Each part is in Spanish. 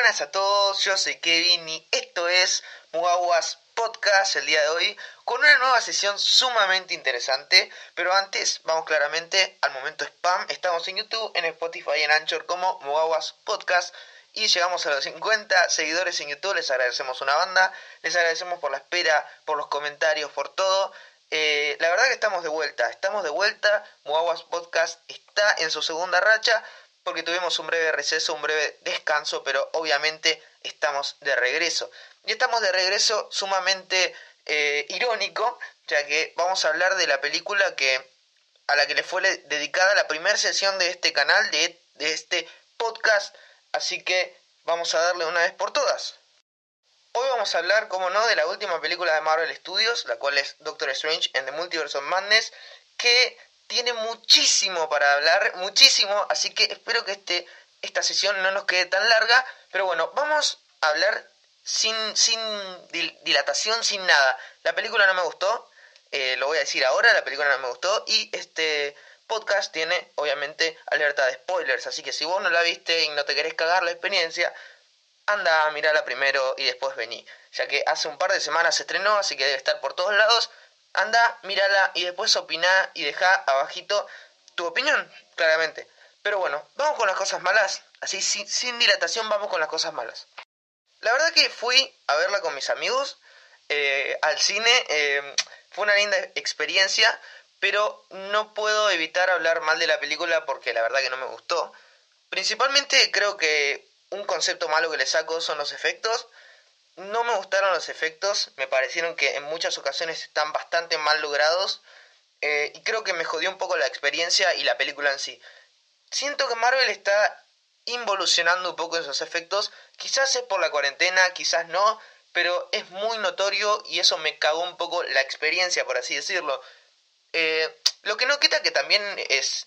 buenas a todos, yo soy Kevin y esto es Mugawas Podcast el día de hoy con una nueva sesión sumamente interesante, pero antes vamos claramente al momento spam, estamos en YouTube, en Spotify y en Anchor como Mugawas Podcast y llegamos a los 50 seguidores en YouTube, les agradecemos una banda, les agradecemos por la espera, por los comentarios, por todo. Eh, la verdad que estamos de vuelta, estamos de vuelta, Mugawas Podcast está en su segunda racha, porque tuvimos un breve receso, un breve descanso, pero obviamente estamos de regreso. Y estamos de regreso sumamente eh, irónico, ya que vamos a hablar de la película que a la que le fue dedicada la primera sesión de este canal, de, de este podcast, así que vamos a darle una vez por todas. Hoy vamos a hablar, como no, de la última película de Marvel Studios, la cual es Doctor Strange en the Multiverse of Madness, que tiene muchísimo para hablar, muchísimo, así que espero que este, esta sesión no nos quede tan larga, pero bueno, vamos a hablar sin, sin dilatación, sin nada. La película no me gustó, eh, lo voy a decir ahora, la película no me gustó y este podcast tiene obviamente alerta de spoilers, así que si vos no la viste y no te querés cagar la experiencia, anda a mirarla primero y después vení, ya que hace un par de semanas se estrenó, así que debe estar por todos lados anda, mírala y después opina y deja abajito tu opinión, claramente. Pero bueno, vamos con las cosas malas. Así, sin, dilatación, vamos con las cosas malas. La verdad que fui a verla con mis amigos eh, al cine. Eh, fue una linda experiencia, pero no puedo evitar hablar mal de la película porque la verdad que no me gustó. Principalmente creo que un concepto malo que le saco son los efectos. No me gustaron los efectos, me parecieron que en muchas ocasiones están bastante mal logrados eh, y creo que me jodió un poco la experiencia y la película en sí. Siento que Marvel está involucionando un poco en sus efectos, quizás es por la cuarentena, quizás no, pero es muy notorio y eso me cagó un poco la experiencia, por así decirlo. Eh, lo que no quita que también es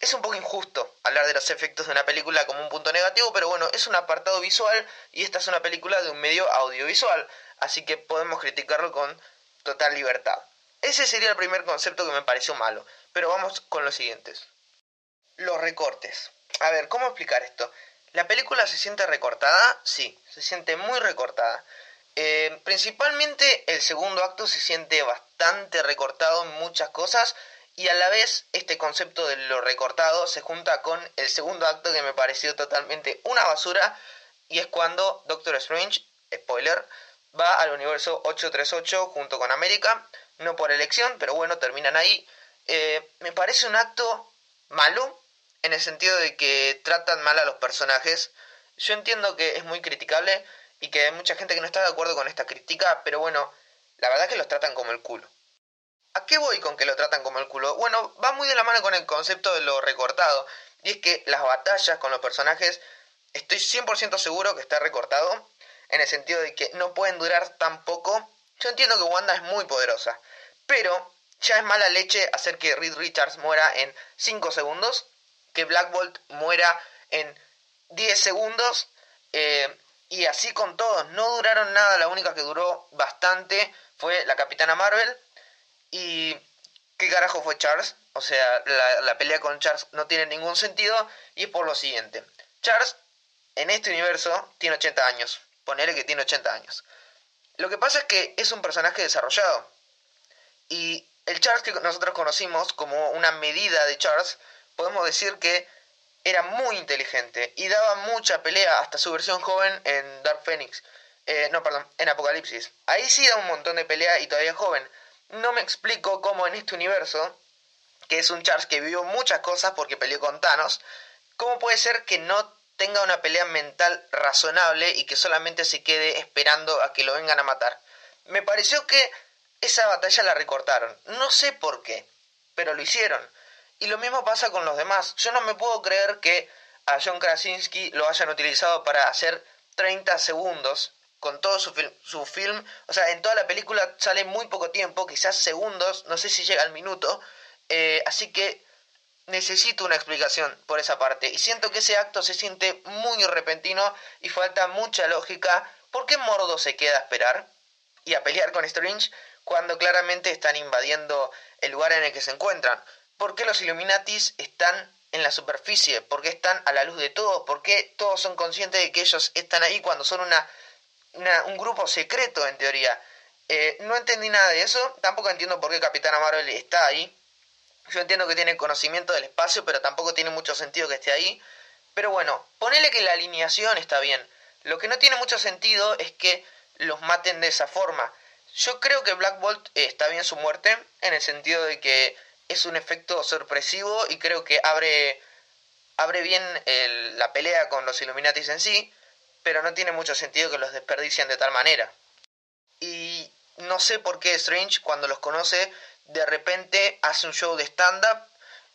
es un poco injusto hablar de los efectos de una película como un punto negativo, pero bueno, es un apartado visual y esta es una película de un medio audiovisual, así que podemos criticarlo con total libertad. Ese sería el primer concepto que me pareció malo, pero vamos con los siguientes. Los recortes. A ver, ¿cómo explicar esto? ¿La película se siente recortada? Sí, se siente muy recortada. Eh, principalmente el segundo acto se siente bastante recortado en muchas cosas y a la vez este concepto de lo recortado se junta con el segundo acto que me pareció totalmente una basura y es cuando Doctor Strange, spoiler, va al universo 838 junto con América, no por elección, pero bueno, terminan ahí. Eh, me parece un acto malo en el sentido de que tratan mal a los personajes. Yo entiendo que es muy criticable y que hay mucha gente que no está de acuerdo con esta crítica, pero bueno, la verdad es que los tratan como el culo. ¿A qué voy con que lo tratan como el culo? Bueno, va muy de la mano con el concepto de lo recortado. Y es que las batallas con los personajes, estoy 100% seguro que está recortado. En el sentido de que no pueden durar tan poco. Yo entiendo que Wanda es muy poderosa. Pero ya es mala leche hacer que Reed Richards muera en 5 segundos. Que Black Bolt muera en 10 segundos. Eh, y así con todos. No duraron nada. La única que duró bastante fue la Capitana Marvel ¿Y qué carajo fue Charles? O sea, la, pelea con Charles no tiene ningún sentido y es por lo siguiente. Charles, en este universo, tiene 80 años. Ponele que tiene 80 años. Lo que pasa es que es un personaje desarrollado. Y el Charles que nosotros conocimos como una medida de Charles, podemos decir que era muy inteligente y daba mucha pelea hasta su versión joven en Dark Phoenix. Eh, no, perdón, en Apocalipsis. Ahí sí da un montón de pelea y todavía joven no me explico cómo en este universo, que es un Charles que vivió muchas cosas porque peleó con Thanos, cómo puede ser que no tenga una pelea mental razonable y que solamente se quede esperando a que lo vengan a matar. Me pareció que esa batalla la recortaron. No sé por qué, pero lo hicieron. Y lo mismo pasa con los demás. Yo no me puedo creer que a John Krasinski lo hayan utilizado para hacer 30 segundos con todo su film, su film, o sea, en toda la película sale muy poco tiempo, quizás segundos, no sé si llega al minuto, eh, así que necesito una explicación por esa parte. Y siento que ese acto se siente muy repentino y falta mucha lógica. ¿Por qué Mordo se queda a esperar y a pelear con Strange cuando claramente están invadiendo el lugar en el que se encuentran? ¿Por qué los Illuminatis están en la superficie? ¿Por qué están a la luz de todos? ¿Por qué todos son conscientes de que ellos están ahí cuando son una, un grupo secreto en teoría? Eh, no entendí nada de eso, tampoco entiendo por qué Capitana Marvel está ahí. Yo entiendo que tiene conocimiento del espacio, pero tampoco tiene mucho sentido que esté ahí. Pero bueno, ponele que la alineación está bien. Lo que no tiene mucho sentido es que los maten de esa forma. Yo creo que Black Bolt eh, está bien su muerte, en el sentido de que es un efecto sorpresivo y creo que abre, abre bien la pelea con los Illuminatis en sí, pero no tiene mucho sentido que los desperdicien de tal manera. Y no sé por qué Strange, cuando los conoce, de repente hace un show de stand-up.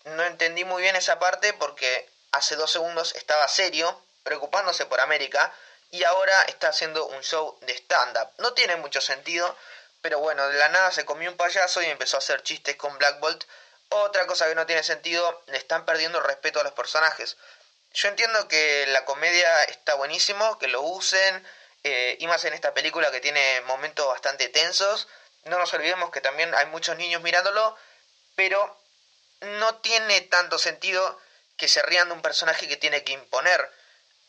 No entendí muy bien esa parte porque hace dos segundos estaba serio, preocupándose por América, y ahora está haciendo un show de stand-up. No tiene mucho sentido, pero bueno, de la nada se comió un payaso y empezó a hacer chistes con Black Bolt. Otra cosa que no tiene sentido, le están perdiendo respeto a los personajes. Yo entiendo que la comedia está buenísimo, que lo usen, eh, y más en esta película que tiene momentos bastante tensos. No nos olvidemos que también hay muchos niños mirándolo, pero no tiene tanto sentido que se rían de un personaje que tiene que imponer.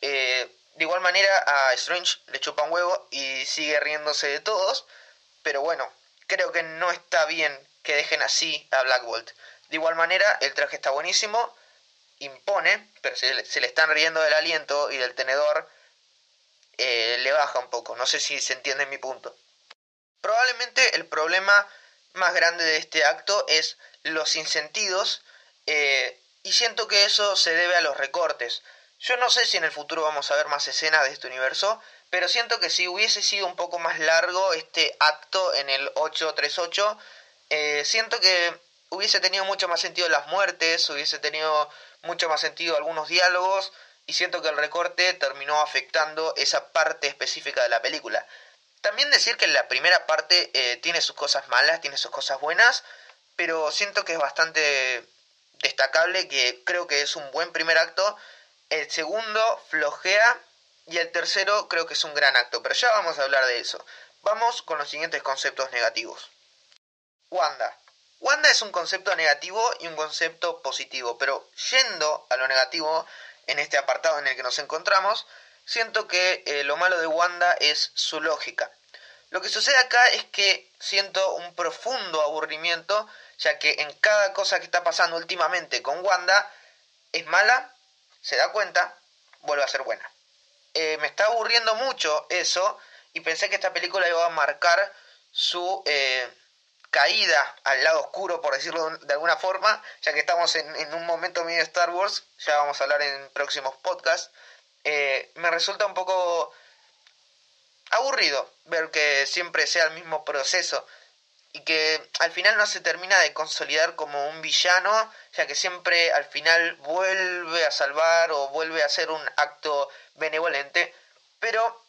Eh, de igual manera a Strange le chupa un huevo y sigue riéndose de todos, pero bueno, creo que no está bien que dejen así a Black Bolt. De igual manera, el traje está buenísimo, impone, pero se, se le están riendo del aliento y del tenedor, eh, le baja un poco. No sé si se entiende mi punto. Probablemente el problema más grande de este acto es los insentidos eh, y siento que eso se debe a los recortes. Yo no sé si en el futuro vamos a ver más escenas de este universo, pero siento que si hubiese sido un poco más largo este acto en el 838, eh, siento que hubiese tenido mucho más sentido las muertes, hubiese tenido mucho más sentido algunos diálogos, y siento que el recorte terminó afectando esa parte específica de la película. También decir que la primera parte eh, tiene sus cosas malas, tiene sus cosas buenas, pero siento que es bastante destacable, que creo que es un buen primer acto el segundo flojea y el tercero creo que es un gran acto, pero ya vamos a hablar de eso. Vamos con los siguientes conceptos negativos. Wanda. Wanda es un concepto negativo y un concepto positivo, pero yendo a lo negativo en este apartado en el que nos encontramos, siento que eh, lo malo de Wanda es su lógica. Lo que sucede acá es que siento un profundo aburrimiento, ya que en cada cosa que está pasando últimamente con Wanda es mala se da cuenta, vuelve a ser buena. Eh, me está aburriendo mucho eso y pensé que esta película iba a marcar su eh, caída al lado oscuro, por decirlo de alguna forma, ya que estamos en, un momento medio Star Wars, ya vamos a hablar en próximos podcasts. Eh, me resulta un poco aburrido ver que siempre sea el mismo proceso y que al final no se termina de consolidar como un villano, ya que siempre al final vuelve a salvar o vuelve a hacer un acto benevolente, pero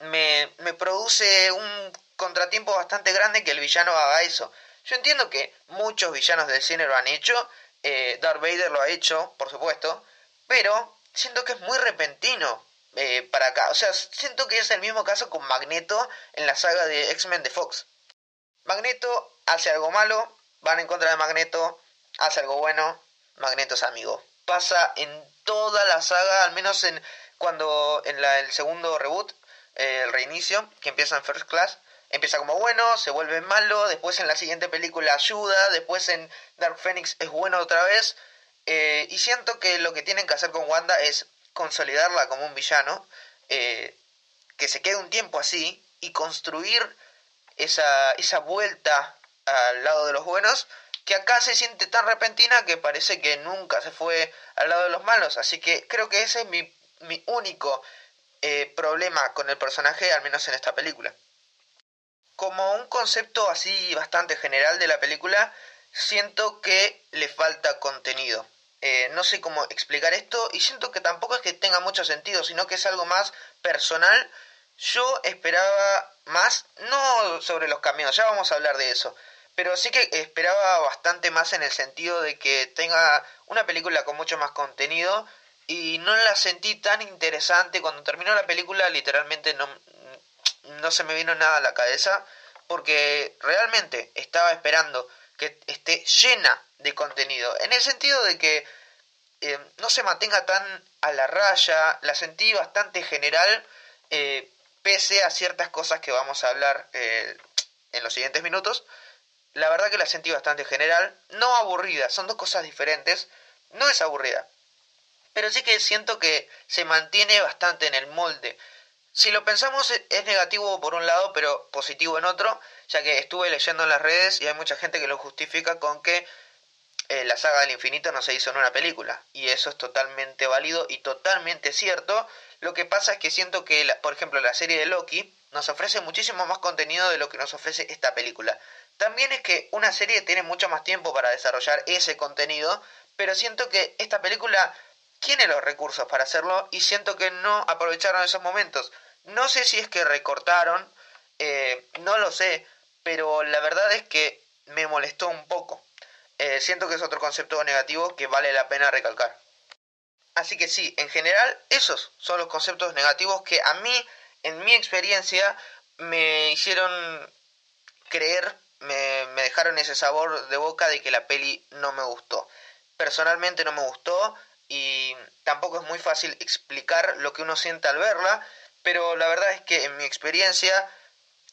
me, me produce un contratiempo bastante grande que el villano haga eso. Yo entiendo que muchos villanos del cine lo han hecho, eh, Darth Vader lo ha hecho, por supuesto, pero siento que es muy repentino eh, para acá. O sea, siento que es el mismo caso con Magneto en la saga de X-Men de Fox. Magneto hace algo malo, van en contra de Magneto, hace algo bueno, Magneto es amigo. Pasa en toda la saga, al menos en cuando en la, el segundo reboot, eh, el reinicio, que empieza en First Class, empieza como bueno, se vuelve malo, después en la siguiente película ayuda, después en Dark Phoenix es bueno otra vez, eh, y siento que lo que tienen que hacer con Wanda es consolidarla como un villano, eh, que se quede un tiempo así y construir esa, esa vuelta al lado de los buenos, que acá se siente tan repentina que parece que nunca se fue al lado de los malos. Así que creo que ese es mi, mi único eh, problema con el personaje, al menos en esta película. Como un concepto así bastante general de la película, siento que le falta contenido. Eh, no sé cómo explicar esto y siento que tampoco es que tenga mucho sentido, sino que es algo más personal yo esperaba más, no sobre los camiones, ya vamos a hablar de eso, pero sí que esperaba bastante más en el sentido de que tenga una película con mucho más contenido y no la sentí tan interesante. Cuando terminó la película literalmente no, no se me vino nada a la cabeza porque realmente estaba esperando que esté llena de contenido, en el sentido de que eh, no se mantenga tan a la raya, la sentí bastante general, eh, pese a ciertas cosas que vamos a hablar eh, en los siguientes minutos. La verdad que la sentí bastante general, no aburrida, son dos cosas diferentes, no es aburrida, pero sí que siento que se mantiene bastante en el molde. Si lo pensamos es negativo por un lado, pero positivo en otro, ya que estuve leyendo en las redes y hay mucha gente que lo justifica con que eh, la saga del infinito no se hizo en una película. Y eso es totalmente válido y totalmente cierto. Lo que pasa es que siento que, por ejemplo, la serie de Loki nos ofrece muchísimo más contenido de lo que nos ofrece esta película. También es que una serie tiene mucho más tiempo para desarrollar ese contenido, pero siento que esta película tiene los recursos para hacerlo y siento que no aprovecharon esos momentos. No sé si es que recortaron, eh, no lo sé, pero la verdad es que me molestó un poco. Eh, siento que es otro concepto negativo que vale la pena recalcar. Así que sí, en general esos son los conceptos negativos que a mí, en mi experiencia, me hicieron creer, me, me dejaron ese sabor de boca de que la peli no me gustó. Personalmente no me gustó y tampoco es muy fácil explicar lo que uno siente al verla, pero la verdad es que en mi experiencia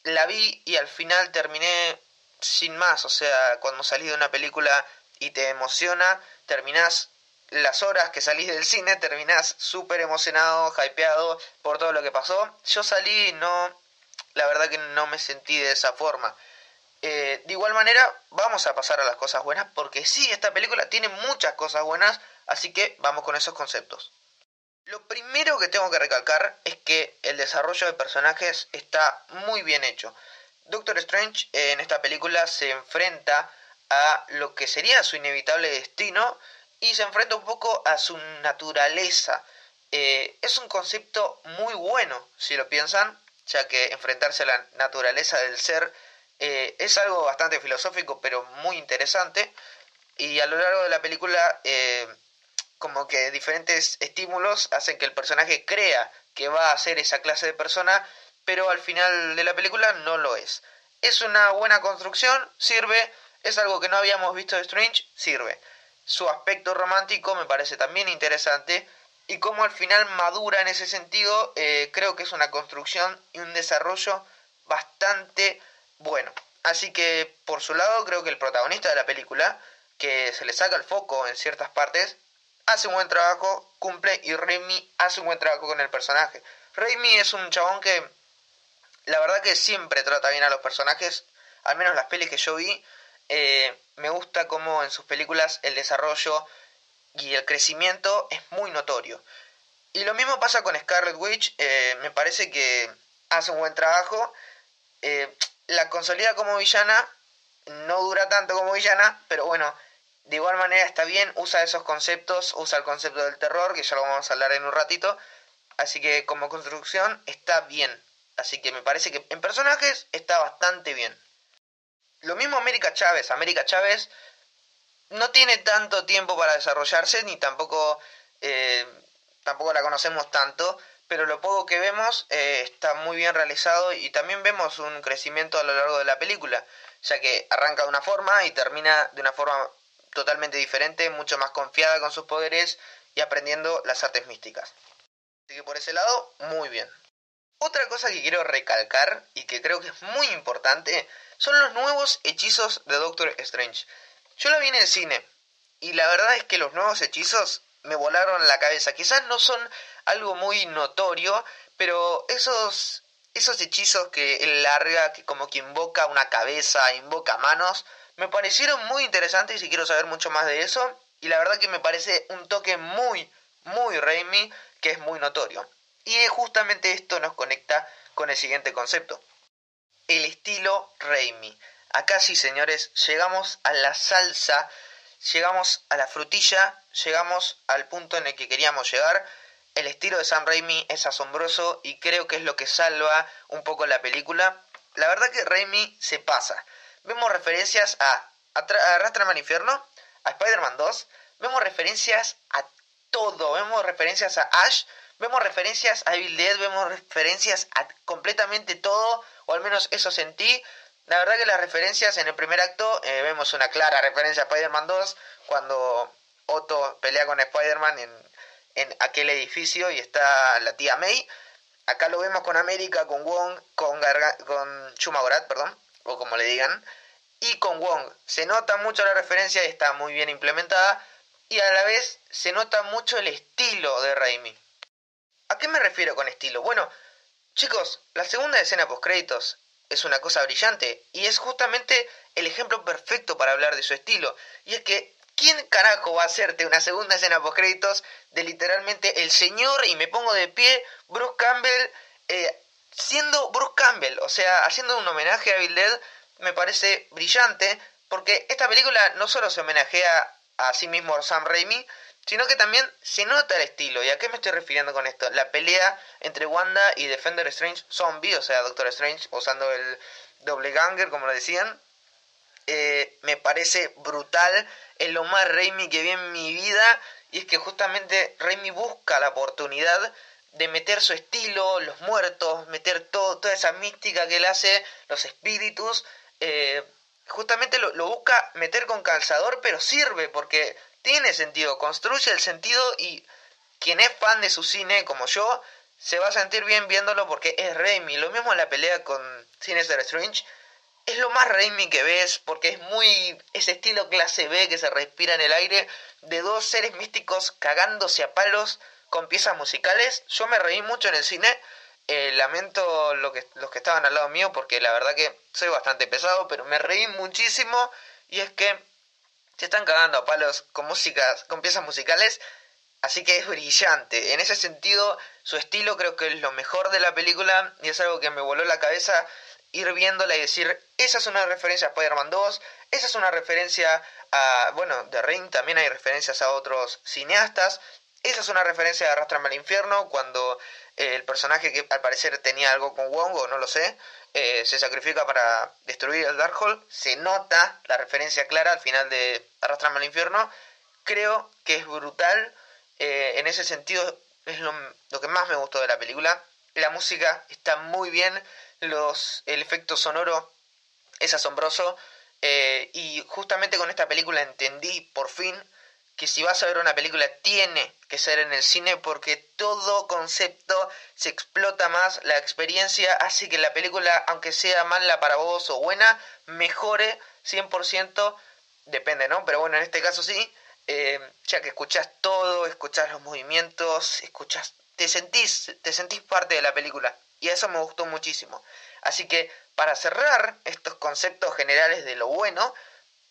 la vi y al final terminé sin más, o sea, cuando salís de una película y te emociona, terminás las horas que salís del cine, terminás súper emocionado, hypeado por todo lo que pasó. Yo salí y no, la verdad que no me sentí de esa forma. Eh, de igual manera, vamos a pasar a las cosas buenas, porque sí, esta película tiene muchas cosas buenas, así que vamos con esos conceptos. Lo primero que tengo que recalcar es que el desarrollo de personajes está muy bien hecho. Doctor Strange en esta película se enfrenta a lo que sería su inevitable destino y se enfrenta un poco a su naturaleza. Eh, es un concepto muy bueno, si lo piensan, ya que enfrentarse a la naturaleza del ser eh, es algo bastante filosófico, pero muy interesante. Y a lo largo de la película, eh, como que diferentes estímulos hacen que el personaje crea que va a ser esa clase de persona pero al final de la película no lo es. Es una buena construcción, sirve, es algo que no habíamos visto de Strange, sirve. Su aspecto romántico me parece también interesante y como al final madura en ese sentido, eh, creo que es una construcción y un desarrollo bastante bueno. Así que por su lado creo que el protagonista de la película, que se le saca el foco en ciertas partes, hace un buen trabajo, cumple y Raimi hace un buen trabajo con el personaje. Raimi es un chabón que la verdad que siempre trata bien a los personajes, al menos las pelis que yo vi. Eh, me gusta como en sus películas el desarrollo y el crecimiento es muy notorio. Y lo mismo pasa con Scarlet Witch, eh, me parece que hace un buen trabajo. Eh, la consolida como villana, no dura tanto como villana, pero bueno, de igual manera está bien, usa esos conceptos, usa el concepto del terror, que ya lo vamos a hablar en un ratito. Así que como construcción está bien. Así que me parece que en personajes está bastante bien. Lo mismo América Chávez. América Chávez no tiene tanto tiempo para desarrollarse, ni tampoco, eh, tampoco la conocemos tanto, pero lo poco que vemos eh, está muy bien realizado y también vemos un crecimiento a lo largo de la película, ya que arranca de una forma y termina de una forma totalmente diferente, mucho más confiada con sus poderes y aprendiendo las artes místicas. Así que por ese lado, muy bien. Otra cosa que quiero recalcar y que creo que es muy importante son los nuevos hechizos de Doctor Strange. Yo lo vi en el cine y la verdad es que los nuevos hechizos me volaron la cabeza. Quizás no son algo muy notorio, pero esos esos hechizos que él larga, que como que invoca una cabeza, invoca manos, me parecieron muy interesantes y quiero saber mucho más de eso. Y la verdad que me parece un toque muy, muy Raimi, que es muy notorio. Y justamente esto nos conecta con el siguiente concepto. El estilo Raimi. Acá sí, señores, llegamos a la salsa, llegamos a la frutilla, llegamos al punto en el que queríamos llegar. El estilo de Sam Raimi es asombroso y creo que es lo que salva un poco la película. La verdad que Raimi se pasa. Vemos referencias a, Arrastrame al infierno, a Spider-Man 2, vemos referencias a todo, vemos referencias a Ash, vemos referencias a Evil Dead, vemos referencias a completamente todo, o al menos eso sentí. La verdad que las referencias en el primer acto, eh, vemos una clara referencia a Spider-Man 2, cuando Otto pelea con Spider-Man en, en aquel edificio y está la tía May. Acá lo vemos con América, con Wong, con, Garga con Chumagorat, perdón, o como le digan, y con Wong. Se nota mucho la referencia está muy bien implementada, y a la vez se nota mucho el estilo de Raimi. ¿A qué me refiero con estilo? Bueno, chicos, la segunda escena post créditos es una cosa brillante y es justamente el ejemplo perfecto para hablar de su estilo. Y es que ¿Quién carajo va a hacerte una segunda escena post créditos de literalmente el señor y me pongo de pie Bruce Campbell eh, siendo Bruce Campbell, o sea, haciendo un homenaje a Bill Dead me parece brillante porque esta película no solo se homenajea a sí mismo Sam Raimi, sino que también se nota el estilo. ¿Y a qué me estoy refiriendo con esto? La pelea entre Wanda y Defender Strange Zombie, o sea, Doctor Strange usando el doble ganger, como lo decían, eh, me parece brutal, es lo más Raimi que vi en mi vida y es que justamente Raimi busca la oportunidad de meter su estilo, los muertos, meter todo, toda esa mística que él hace, los espíritus, eh, justamente lo, lo, busca meter con calzador, pero sirve porque tiene sentido, construye el sentido y quien es fan de su cine como yo se va a sentir bien viéndolo porque es Raimi. Lo mismo en la pelea con Sinister Strange es lo más Raimi que ves, porque es muy ese estilo clase B que se respira en el aire, de dos seres místicos cagándose a palos con piezas musicales. Yo me reí mucho en el cine, eh, lamento lo que, los que estaban al lado mío, porque la verdad que soy bastante pesado, pero me reí muchísimo, y es que se están cagando a palos con músicas, con piezas musicales, así que es brillante. En ese sentido, su estilo creo que es lo mejor de la película, y es algo que me voló la cabeza ir viéndola y decir, esa es una referencia a Spider-Man 2, esa es una referencia a, bueno, de Ring también hay referencias a otros cineastas, esa es una referencia a Arrastrame al Infierno, cuando eh, el personaje que al parecer tenía algo con Wong, o no lo sé, eh, se sacrifica para destruir el Darkhold, se nota la referencia clara al final de Arrastrame al Infierno, creo que es brutal, eh, en ese sentido es lo, lo que más me gustó de la película, la música está muy bien, los, el efecto sonoro es asombroso. Y justamente con esta película entendí por fin que si vas a ver una película tiene que ser en el cine porque todo concepto se explota más, la experiencia hace que la película, aunque sea mala para vos o buena, mejore 100%, depende, ¿no? Pero bueno, en este caso sí, eh, ya que escuchás todo, escuchás los movimientos, escuchás, te sentís, te sentís parte de la película. Y eso me gustó muchísimo. Así que para cerrar estos conceptos generales de lo bueno,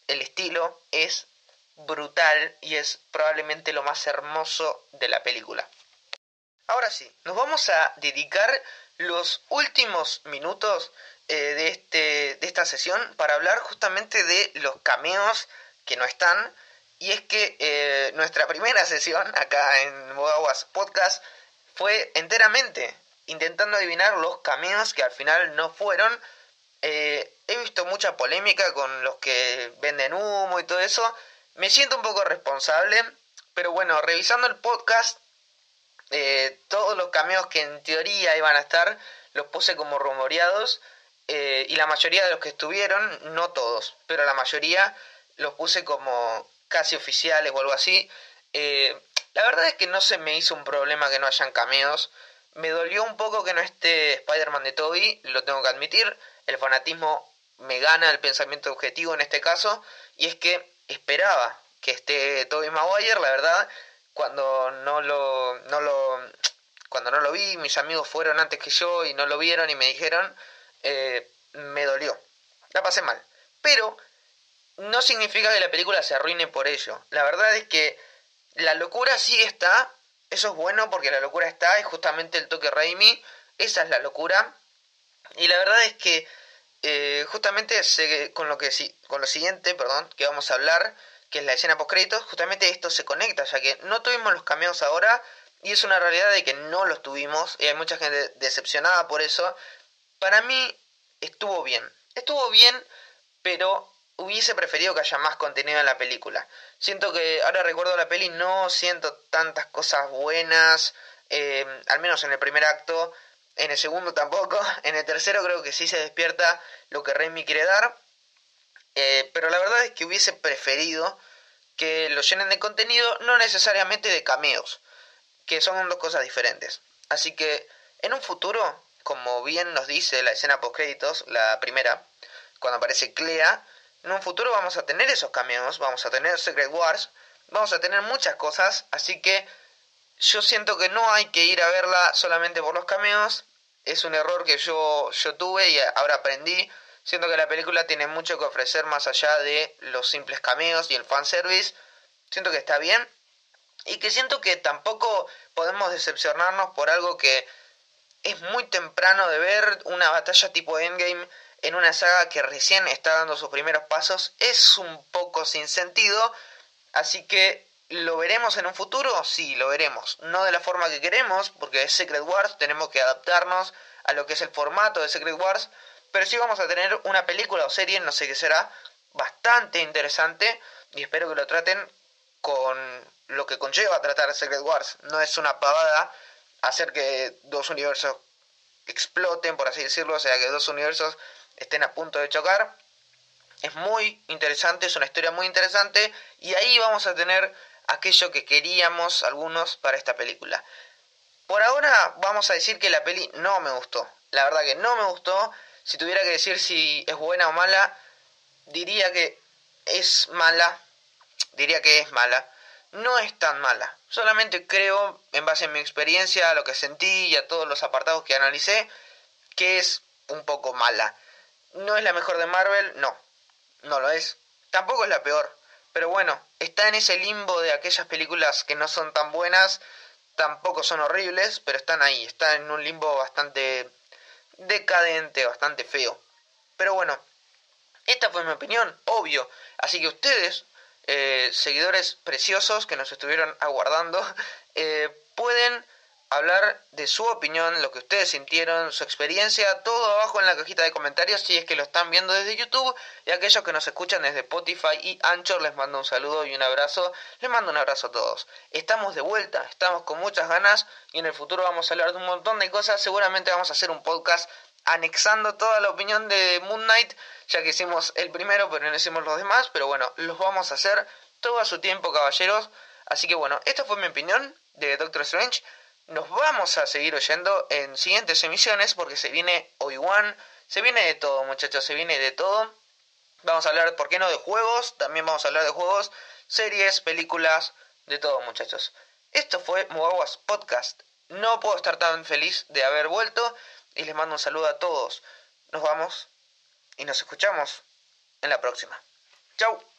el estilo es brutal y es probablemente lo más hermoso de la película. Ahora sí, nos vamos a dedicar los últimos minutos eh, de, este, de esta sesión para hablar justamente de los cameos que no están. Y es que eh, nuestra primera sesión acá en Modaguas Podcast fue enteramente intentando adivinar los cameos que al final no fueron. Eh, he visto mucha polémica con los que venden humo y todo eso. Me siento un poco responsable, pero bueno, revisando el podcast, eh, todos los cameos que en teoría iban a estar los puse como rumoreados eh, y la mayoría de los que estuvieron, no todos, pero la mayoría los puse como casi oficiales o algo así. la verdad es que no se me hizo un problema que no hayan cameos. Me dolió un poco que no esté Spider-Man de Toby, lo tengo que admitir. El fanatismo me gana el pensamiento objetivo en este caso. Y es que esperaba que esté Toby Maguire, la verdad. Cuando no lo, no lo, cuando no lo vi, mis amigos fueron antes que yo y no lo vieron y me dijeron, eh, me dolió. La pasé mal. Pero no significa que la película se arruine por ello. La verdad es que la locura sí está, eso es bueno porque la locura está, es justamente el toque Raimi, esa es la locura. Y la verdad es que eh, justamente con, lo que, con lo siguiente perdón, que vamos a hablar, que es la escena post créditos, justamente esto se conecta, ya que no tuvimos los cameos ahora y es una realidad de que no los tuvimos y hay mucha gente decepcionada por eso. Para mí estuvo bien, estuvo bien, pero hubiese preferido que haya más contenido en la película. Siento que ahora recuerdo la peli, no siento tantas cosas buenas, eh, al menos en el primer acto, en el segundo tampoco, en el tercero creo que sí se despierta lo que Raimi quiere dar, eh, pero la verdad es que hubiese preferido que lo llenen de contenido, no necesariamente de cameos, que son dos cosas diferentes. Así que en un futuro, como bien nos dice la escena post créditos, la primera, cuando aparece Clea, en un futuro vamos a tener esos cameos, vamos a tener Secret Wars, vamos a tener muchas cosas, así que yo siento que no hay que ir a verla solamente por los cameos, es un error que yo, yo tuve y ahora aprendí. Siento que la película tiene mucho que ofrecer más allá de los simples cameos y el fanservice. Siento que está bien. Y que siento que tampoco podemos decepcionarnos por algo que es muy temprano de ver una batalla tipo Endgame en una saga que recién está dando sus primeros pasos. Es un poco sin sentido. Así que ¿Lo veremos en un futuro? Sí, lo veremos. No de la forma que queremos, porque es Secret Wars, tenemos que adaptarnos a lo que es el formato de Secret Wars, pero sí vamos a tener una película o serie, no sé qué será, bastante interesante y espero que lo traten con lo que conlleva tratar Secret Wars. No es una pavada hacer que dos universos exploten, por así decirlo, o sea, que dos universos estén a punto de chocar. Es muy interesante, es una historia muy interesante y ahí vamos a tener aquello que queríamos algunos para esta película. Por ahora vamos a decir que la peli no me gustó. La verdad que no me gustó. Si tuviera que decir si es buena o mala, diría que es mala. Diría que es mala. No es tan mala. Solamente creo, en base a mi experiencia, a lo que sentí y a todos los apartados que analicé, que es un poco mala. No es la mejor de Marvel, no. No lo es. Tampoco es la peor. Pero bueno, está en ese limbo de aquellas películas que no son tan buenas, tampoco son horribles, pero están ahí, está en un limbo bastante decadente, bastante feo. Pero bueno, esta fue mi opinión, obvio. Así que ustedes, eh, seguidores preciosos que nos estuvieron aguardando, eh, pueden hablar de su opinión, lo que ustedes sintieron, su experiencia, todo abajo en la cajita de comentarios si es que lo están viendo desde YouTube. Y aquellos que nos escuchan desde Spotify y Anchor les mando un saludo y un abrazo, les mando un abrazo a todos. Estamos de vuelta, estamos con muchas ganas y en el futuro vamos a hablar de un montón de cosas, seguramente vamos a hacer un podcast anexando toda la opinión de Moon Knight, ya que hicimos el primero pero no hicimos los demás, pero bueno, los vamos a hacer todo a su tiempo caballeros, así que bueno, esta fue mi opinión de Doctor Strange. Nos vamos a seguir oyendo en siguientes emisiones porque se viene Obi-Wan, se viene de todo muchachos, se viene de todo. Vamos a hablar, ¿por qué no?, de juegos, también vamos a hablar de juegos, series, películas, de todo muchachos. Esto fue Mugawas Podcast. No puedo estar tan feliz de haber vuelto y les mando un saludo a todos. Nos vamos y nos escuchamos en la próxima. Chau.